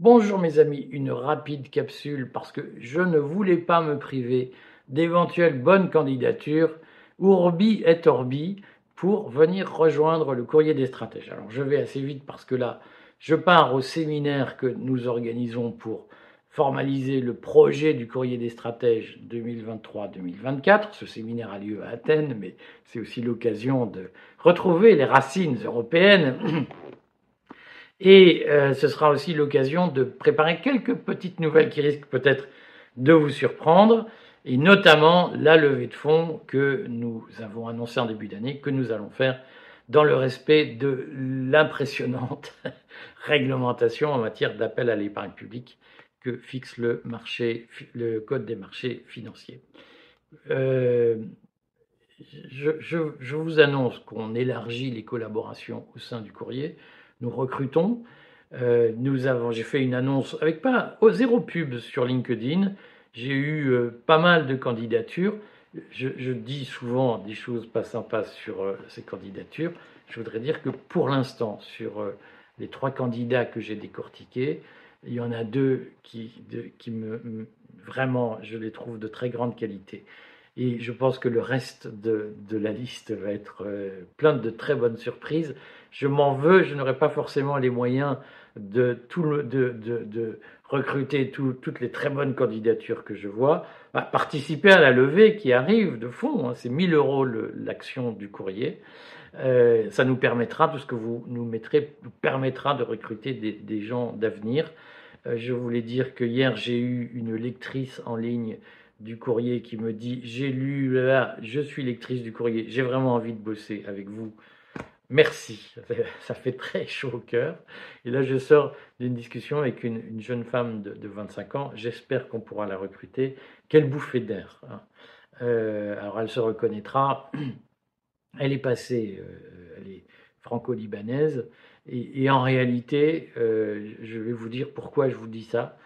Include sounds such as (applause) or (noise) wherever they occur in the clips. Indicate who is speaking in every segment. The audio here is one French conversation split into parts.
Speaker 1: Bonjour mes amis, une rapide capsule parce que je ne voulais pas me priver d'éventuelles bonnes candidatures, Urbi et Orbi, pour venir rejoindre le courrier des stratèges. Alors je vais assez vite parce que là, je pars au séminaire que nous organisons pour formaliser le projet du courrier des stratèges 2023-2024. Ce séminaire a lieu à Athènes, mais c'est aussi l'occasion de retrouver les racines européennes. (clears throat) Et euh, ce sera aussi l'occasion de préparer quelques petites nouvelles qui risquent peut-être de vous surprendre, et notamment la levée de fonds que nous avons annoncé en début d'année, que nous allons faire dans le respect de l'impressionnante (laughs) réglementation en matière d'appel à l'épargne publique que fixe le, marché, le Code des marchés financiers. Euh, je, vous annonce qu'on élargit les collaborations au sein du courrier. Nous recrutons. Euh, nous avons, j'ai fait une annonce avec pas au zéro pub sur LinkedIn. J'ai eu euh, pas mal de candidatures. Je, dis souvent des choses pas sympas sur ces candidatures. Je voudrais dire que pour l'instant, sur les trois candidats que j'ai décortiqués, il y en a deux qui, qui me, vraiment, je les trouve de très grande qualité. Et je pense que le reste de, de la liste va être euh, plein de très bonnes surprises. Je m'en veux, je n'aurai pas forcément les moyens de, recruter tout, toutes les très bonnes candidatures que je vois. Bah, participer à la levée qui arrive de fond, hein, c'est 1000 euros l'action du courrier. Euh, ça nous permettra, tout ce que vous nous mettrez, nous permettra de recruter des, des gens d'avenir. Euh, je voulais dire que hier, j'ai eu une lectrice en ligne du courrier qui me dit J'ai lu là, je suis lectrice du courrier, j'ai vraiment envie de bosser avec vous. Merci, (laughs) ça fait très chaud au cœur. Et là, je sors d'une discussion avec une, jeune femme de, 25 ans. J'espère qu'on pourra la recruter. Quelle bouffée d'air. Hein. Euh, alors, elle se reconnaîtra. (clears throat) Elle est passée, euh, elle est franco-libanaise. Et, en réalité, euh, je vais vous dire pourquoi je vous dis ça.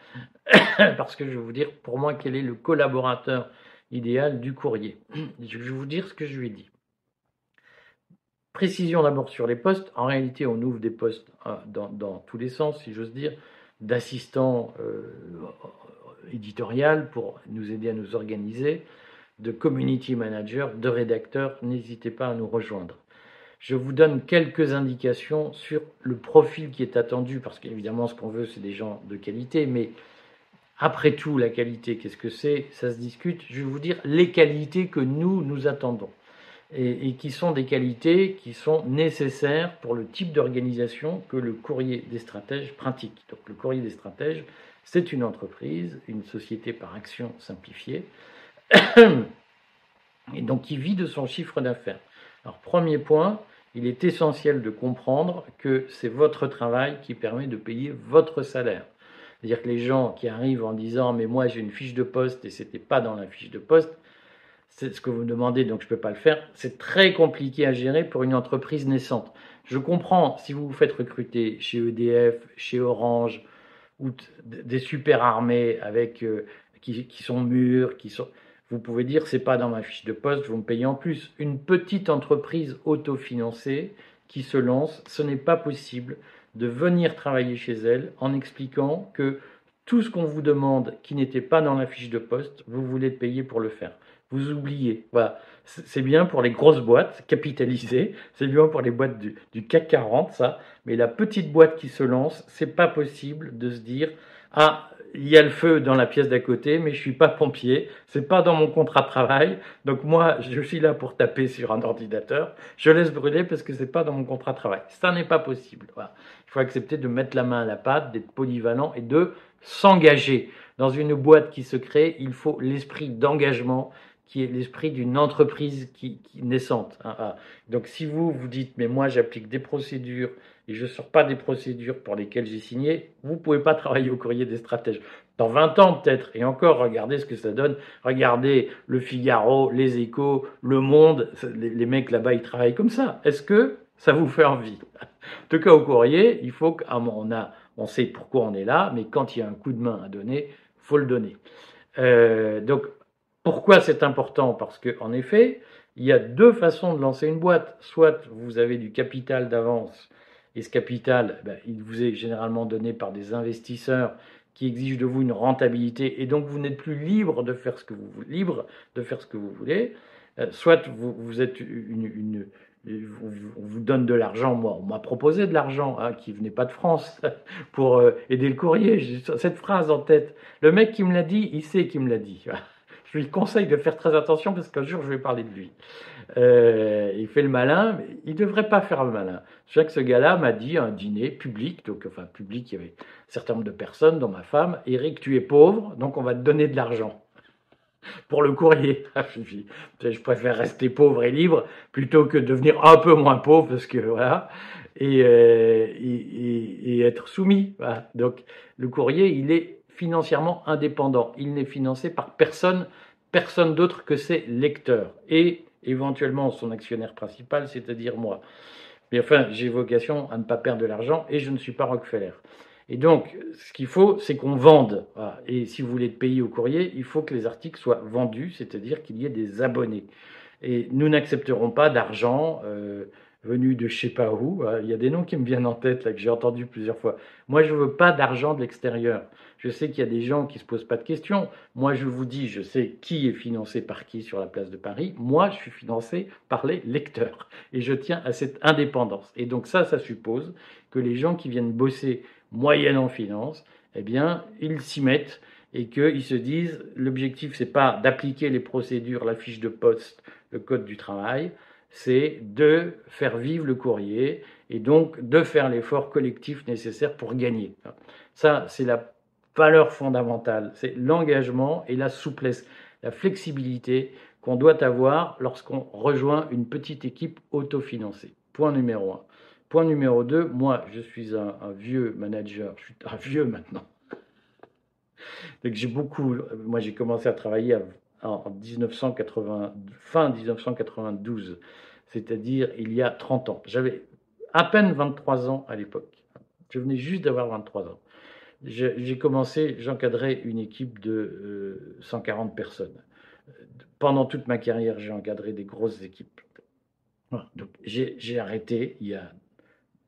Speaker 1: (clears throat) Parce que je vais vous dire pour moi quel est le collaborateur idéal du courrier. (clears throat) Je vais vous dire ce que je lui ai dit. Précision d'abord sur les postes. En réalité, on ouvre des postes euh, dans, tous les sens, si j'ose dire, d'assistant euh, éditorial pour nous aider à nous organiser, de community manager, de rédacteur. N'hésitez pas à nous rejoindre. Je vous donne quelques indications sur le profil qui est attendu, parce qu'évidemment, ce qu'on veut, c'est des gens de qualité, mais après tout, la qualité, qu'est-ce que c'est? Ça se discute. Je vais vous dire les qualités que nous, nous attendons, et, qui sont des qualités qui sont nécessaires pour le type d'organisation que le courrier des stratèges pratique. Donc, le courrier des stratèges, c'est une entreprise, une société par action simplifiée, (coughs) et donc qui vit de son chiffre d'affaires. Alors, premier point, il est essentiel de comprendre que c'est votre travail qui permet de payer votre salaire. C'est-à-dire que les gens qui arrivent en disant mais moi j'ai une fiche de poste et c'était pas dans la fiche de poste, c'est ce que vous demandez donc je ne peux pas le faire. C'est très compliqué à gérer pour une entreprise naissante. Je comprends si vous vous faites recruter chez EDF, chez Orange ou des super armées avec euh, qui, qui, sont mûrs, qui sont vous pouvez dire c'est pas dans ma fiche de poste, vous me payez en plus. Une petite entreprise autofinancée qui se lance, ce n'est pas possible de venir travailler chez elle en expliquant que tout ce qu'on vous demande qui n'était pas dans la fiche de poste, vous voulez payer pour le faire. Vous oubliez. Voilà. C'est bien pour les grosses boîtes capitalisées, (laughs) c'est bien pour les boîtes du, CAC 40, ça. Mais la petite boîte qui se lance, c'est pas possible de se dire ah il y a le feu dans la pièce d'à côté, mais je suis pas pompier, c'est pas dans mon contrat de travail, donc moi je suis là pour taper sur un ordinateur, je laisse brûler parce que c'est pas dans mon contrat de travail. Ça n'est pas possible. Il faut accepter de mettre la main à la pâte, d'être polyvalent et de s'engager. Dans une boîte qui se crée, il faut l'esprit d'engagement qui est l'esprit d'une entreprise qui, naissante. Hein, ah. Donc si vous vous dites mais moi j'applique des procédures et je ne sors pas des procédures pour lesquelles j'ai signé, vous ne pouvez pas (laughs) travailler au courrier des stratèges. Dans 20 ans peut-être, et encore regardez ce que ça donne, regardez le Figaro, les échos, le monde, les, mecs là-bas ils travaillent comme ça. Est-ce que ça vous fait envie? En tout cas au courrier, il faut qu'on a, on sait pourquoi on est là, mais quand il y a un coup de main à donner, faut le donner. Euh, donc pourquoi c'est important? Parce qu'en effet, il y a deux façons de lancer une boîte. Soit vous avez du capital d'avance Et ce capital, ben, il vous est généralement donné par des investisseurs qui exigent de vous une rentabilité, et donc vous n'êtes plus libre de faire ce que vous voulez. Euh, soit vous, vous êtes une, on vous donne de l'argent. Moi, on m'a proposé de l'argent hein, qui venait pas de France (laughs) pour euh, aider le courrier. J'ai cette phrase en tête. Le mec qui me l'a dit, il sait qui me l'a dit. (laughs) Je lui conseille de faire très attention parce qu'un jour je vais parler de lui. Euh, il fait le malin, mais il devrait pas faire le malin. Je sais que ce gars-là m'a dit à un dîner public, donc enfin public, il y avait un certain nombre de personnes, dont ma femme, Eric, tu es pauvre, donc on va te donner de l'argent (laughs) pour le courrier. (laughs) je préfère rester pauvre et libre plutôt que devenir un peu moins pauvre parce que voilà et, euh, être soumis. Donc le courrier, il est financièrement indépendant. Il n'est financé par personne, personne d'autre que ses lecteurs et éventuellement son actionnaire principal, c'est-à-dire moi. Mais enfin, j'ai vocation à ne pas perdre de l'argent et je ne suis pas Rockefeller. Et donc, ce qu'il faut, c'est qu'on vende. Et si vous voulez être payé au courrier, il faut que les articles soient vendus, c'est-à-dire qu'il y ait des abonnés. Et nous n'accepterons pas d'argent euh, venu de je sais pas où. Il y a des noms qui me viennent en tête, là, que j'ai entendu plusieurs fois. Moi, je veux pas d'argent de l'extérieur. Je sais qu'il y a des gens qui se posent pas de questions. Moi, je vous dis, je sais qui est financé par qui sur la place de Paris. Moi, je suis financé par les lecteurs. Et je tiens à cette indépendance. Et donc ça, ça suppose que les gens qui viennent bosser moyennant finance, eh bien, ils s'y mettent et qu'ils se disent l'objectif, c'est pas d'appliquer les procédures, la fiche de poste, le code du travail, c'est de faire vivre le courrier et donc de faire l'effort collectif nécessaire pour gagner. Ça, c'est la valeur fondamentale, c'est l'engagement et la souplesse, la flexibilité qu'on doit avoir lorsqu'on rejoint une petite équipe autofinancée. Point numéro un. Point numéro 2, moi, je suis un, vieux manager, je suis un vieux maintenant. Donc j'ai beaucoup, moi j'ai commencé à travailler en 1980, fin 1992, c'est-à-dire il y a 30 ans. J'avais à peine 23 ans à l'époque. Je venais juste d'avoir 23 ans. J'ai commencé, j'encadrais une équipe de 140 euh, personnes. Pendant toute ma carrière, j'ai encadré des grosses équipes. J'ai arrêté il y a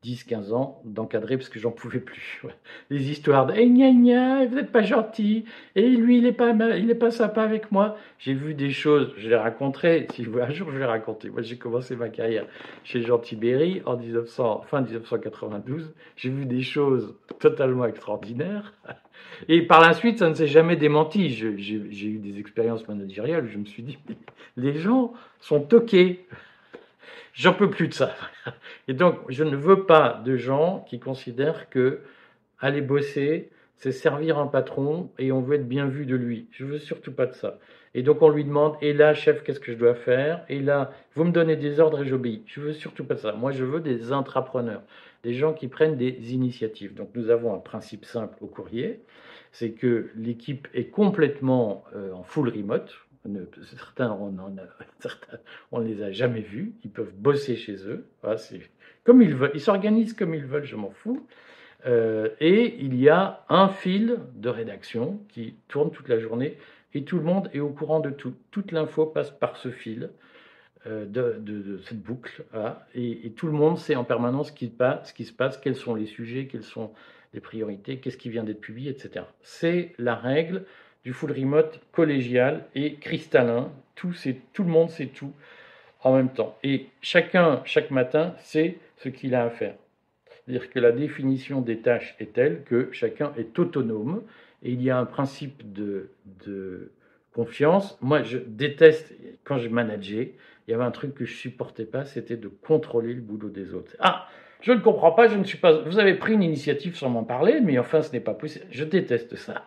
Speaker 1: 10-15 ans d'encadrer parce que j'en pouvais plus. (laughs) Les histoires de hey, gna, gna, vous n'êtes pas gentil, et lui il est pas pas sympa avec moi. J'ai vu des choses, je les raconterai, (laughs) si un jour je vais raconter. Moi j'ai commencé ma carrière chez Jean Tibéry en 1900, fin 1992. J'ai vu des choses totalement extraordinaires. (laughs) Et par la suite, ça ne s'est jamais démenti. J'ai eu des expériences managériales je me suis dit, les gens sont toqués. J'en peux plus de ça. Et donc, je ne veux pas de gens qui considèrent que aller bosser, c'est servir un patron et on veut être bien vu de lui. Je veux surtout pas de ça. Et donc on lui demande, et là, chef, qu'est-ce que je dois faire? Et là, vous me donnez des ordres et j'obéis. Je veux surtout pas de ça. Moi, je veux des intrapreneurs, des gens qui prennent des initiatives. Donc nous avons un principe simple au courrier, c'est que l'équipe est complètement euh, en full remote. Certains, on ne (laughs) les a jamais vus. Ils peuvent bosser chez eux. comme ils veulent. Ils s'organisent comme ils veulent, je m'en fous. Euh, et il y a un fil de rédaction qui tourne toute la journée et tout le monde est au courant de tout. Toute l'info passe par ce fil euh, de, cette boucle. Et, tout le monde sait en permanence ce qui, ce qui se passe, quels sont les sujets, quelles sont les priorités, qu'est-ce qui vient d'être publié, etc. C'est la règle du full remote collégial et cristallin. Tout, tout le monde sait tout en même temps. Et chacun, chaque matin, sait ce qu'il a à faire. C'est-à-dire que la définition des tâches est telle que chacun est autonome et il y a un principe de, de confiance. Moi, je déteste, quand je manageais, il y avait un truc que je supportais pas, c'était de contrôler le boulot des autres. Ah, je ne comprends pas, je ne suis pas. Vous avez pris une initiative sans m'en parler, mais enfin, ce n'est pas possible. Je déteste ça.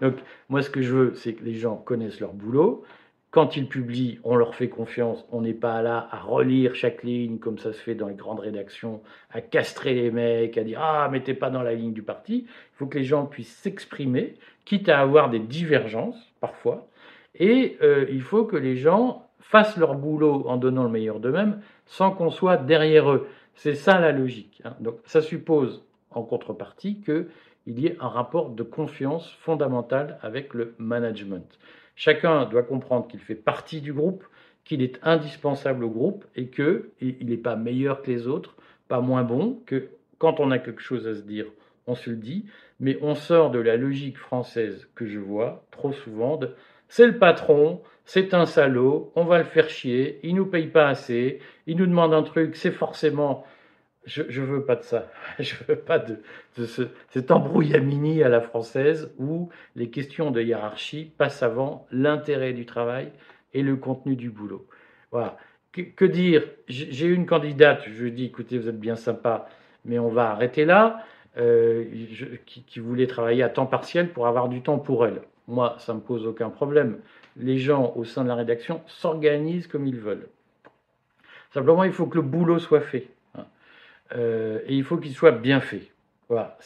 Speaker 1: Donc, moi, ce que je veux, c'est que les gens connaissent leur boulot. Quand ils publient, on leur fait confiance. On n'est pas là à relire chaque ligne comme ça se fait dans les grandes rédactions, à castrer les mecs, à dire ah mais t'es pas dans la ligne du parti. Il faut que les gens puissent s'exprimer, quitte à avoir des divergences parfois. Et euh, il faut que les gens fassent leur boulot en donnant le meilleur d'eux-mêmes, sans qu'on soit derrière eux. C'est ça la logique. Hein. Donc ça suppose en contrepartie qu'il y ait un rapport de confiance fondamental avec le management. Chacun doit comprendre qu'il fait partie du groupe, qu'il est indispensable au groupe et qu'il n'est pas meilleur que les autres, pas moins bon, que quand on a quelque chose à se dire, on se le dit, mais on sort de la logique française que je vois trop souvent de c'est le patron, c'est un salaud, on va le faire chier, il nous paye pas assez, il nous demande un truc, c'est forcément je ne veux pas de ça. (laughs) Je veux pas de, ce, cet embrouillamini à la française où les questions de hiérarchie passent avant l'intérêt du travail et le contenu du boulot. Voilà. Que, dire? J'ai une candidate, je lui dis écoutez, vous êtes bien sympa, mais on va arrêter là, euh, qui, voulait travailler à temps partiel pour avoir du temps pour elle. Moi, ça ne me pose aucun problème. Les gens au sein de la rédaction s'organisent comme ils veulent. Simplement, il faut que le boulot soit fait. Euh, et il faut qu'il soit bien fait. Voilà,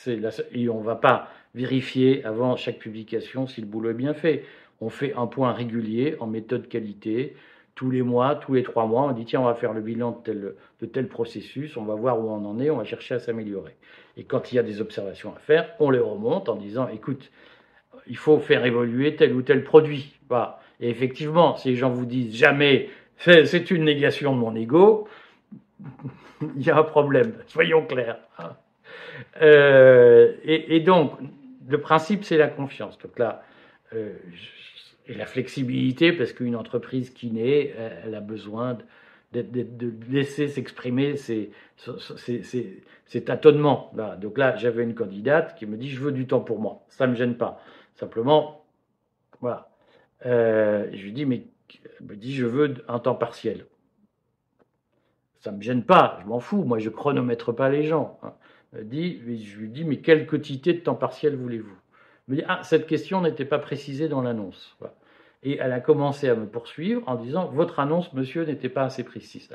Speaker 1: et on ne va pas vérifier avant chaque publication si le boulot est bien fait. On fait un point régulier en méthode qualité. Tous les mois, tous les trois mois, on dit tiens, on va faire le bilan de tel processus, on va voir où on en est, on va chercher à s'améliorer. Et quand il y a des observations à faire, on les remonte en disant écoute, il faut faire évoluer tel ou tel produit. Et effectivement, si les gens vous disent jamais c'est une négation de mon ego, (laughs) il y a un problème, soyons clairs. Euh, et, donc, le principe, c'est la confiance. Donc là, euh, et la flexibilité, parce qu'une entreprise qui naît, elle a besoin de, laisser s'exprimer ses, tâtonnements. Donc là, j'avais une candidate qui me dit, je veux du temps pour moi, ça ne me gêne pas. Simplement, voilà. Euh, je lui dis, mais elle je veux un temps partiel ça me gêne pas, je m'en fous, moi je chronomètre pas les gens. Hein. Je lui dis, mais quelle quantité de temps partiel voulez-vous? Me dit, ah, cette question n'était pas précisée dans l'annonce. Et elle a commencé à me poursuivre en disant, votre annonce, monsieur, n'était pas assez précise.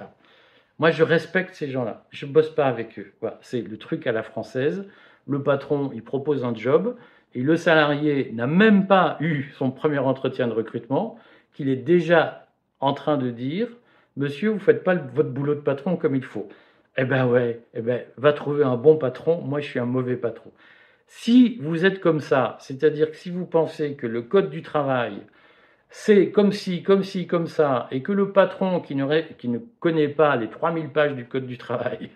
Speaker 1: moi, je respecte ces gens-là. Je ne bosse pas avec eux. C'est le truc à la française. Le patron, il propose un job et le salarié n'a même pas eu son premier entretien de recrutement, qu'il est déjà en train de dire Monsieur, vous faites pas votre boulot de patron comme il faut. Eh ben ouais, eh ben, va trouver un bon patron. Moi, je suis un mauvais patron. Si vous êtes comme ça, c'est-à-dire que si vous pensez que le code du travail, c'est comme si, comme si, comme ça, et que le patron qui ne, qui ne connaît pas les 3000 pages du code du travail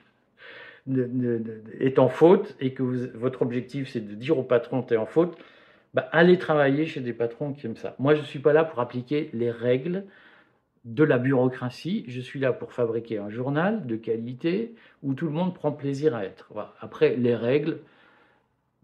Speaker 1: est en faute, et que votre objectif c'est de dire au patron tu es en faute, bah, allez travailler chez des patrons qui aiment ça. Moi, je ne suis pas là pour appliquer les règles de la bureaucratie. Je suis là pour fabriquer un journal de qualité où tout le monde prend plaisir à être. Après, les règles,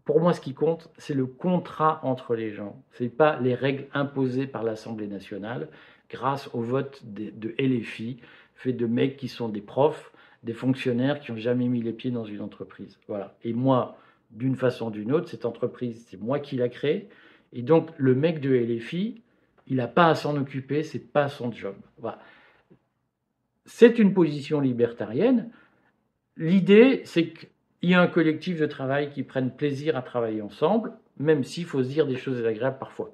Speaker 1: pour moi, ce qui compte, c'est le contrat entre les gens. Ce n'est pas les règles imposées par l'Assemblée nationale grâce au vote de, LFI, fait de mecs qui sont des profs, des fonctionnaires qui n'ont jamais mis les pieds dans une entreprise. Voilà. Et moi, d'une façon ou d'une autre, cette entreprise, c'est moi qui l'ai créée. Et donc, le mec de LFI, il n'a pas à s'en occuper, c'est pas son job. C'est une position libertarienne. L'idée, c'est qu'il y a un collectif de travail qui prenne plaisir à travailler ensemble, même s'il faut se dire des choses désagréables parfois.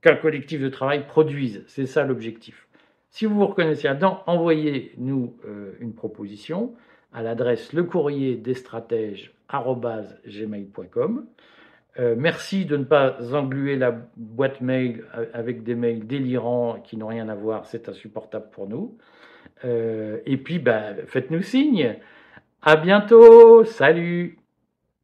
Speaker 1: Qu'un collectif de travail produise, c'est ça l'objectif. Si vous vous reconnaissez là-dedans, envoyez-nous euh, une proposition à l'adresse le courrier des stratèges.gmail.com. Euh, merci de ne pas engluer la boîte mail avec des mails délirants qui n'ont rien à voir, c'est insupportable pour nous. Euh, et puis, ben, faites-nous signe. À bientôt, salut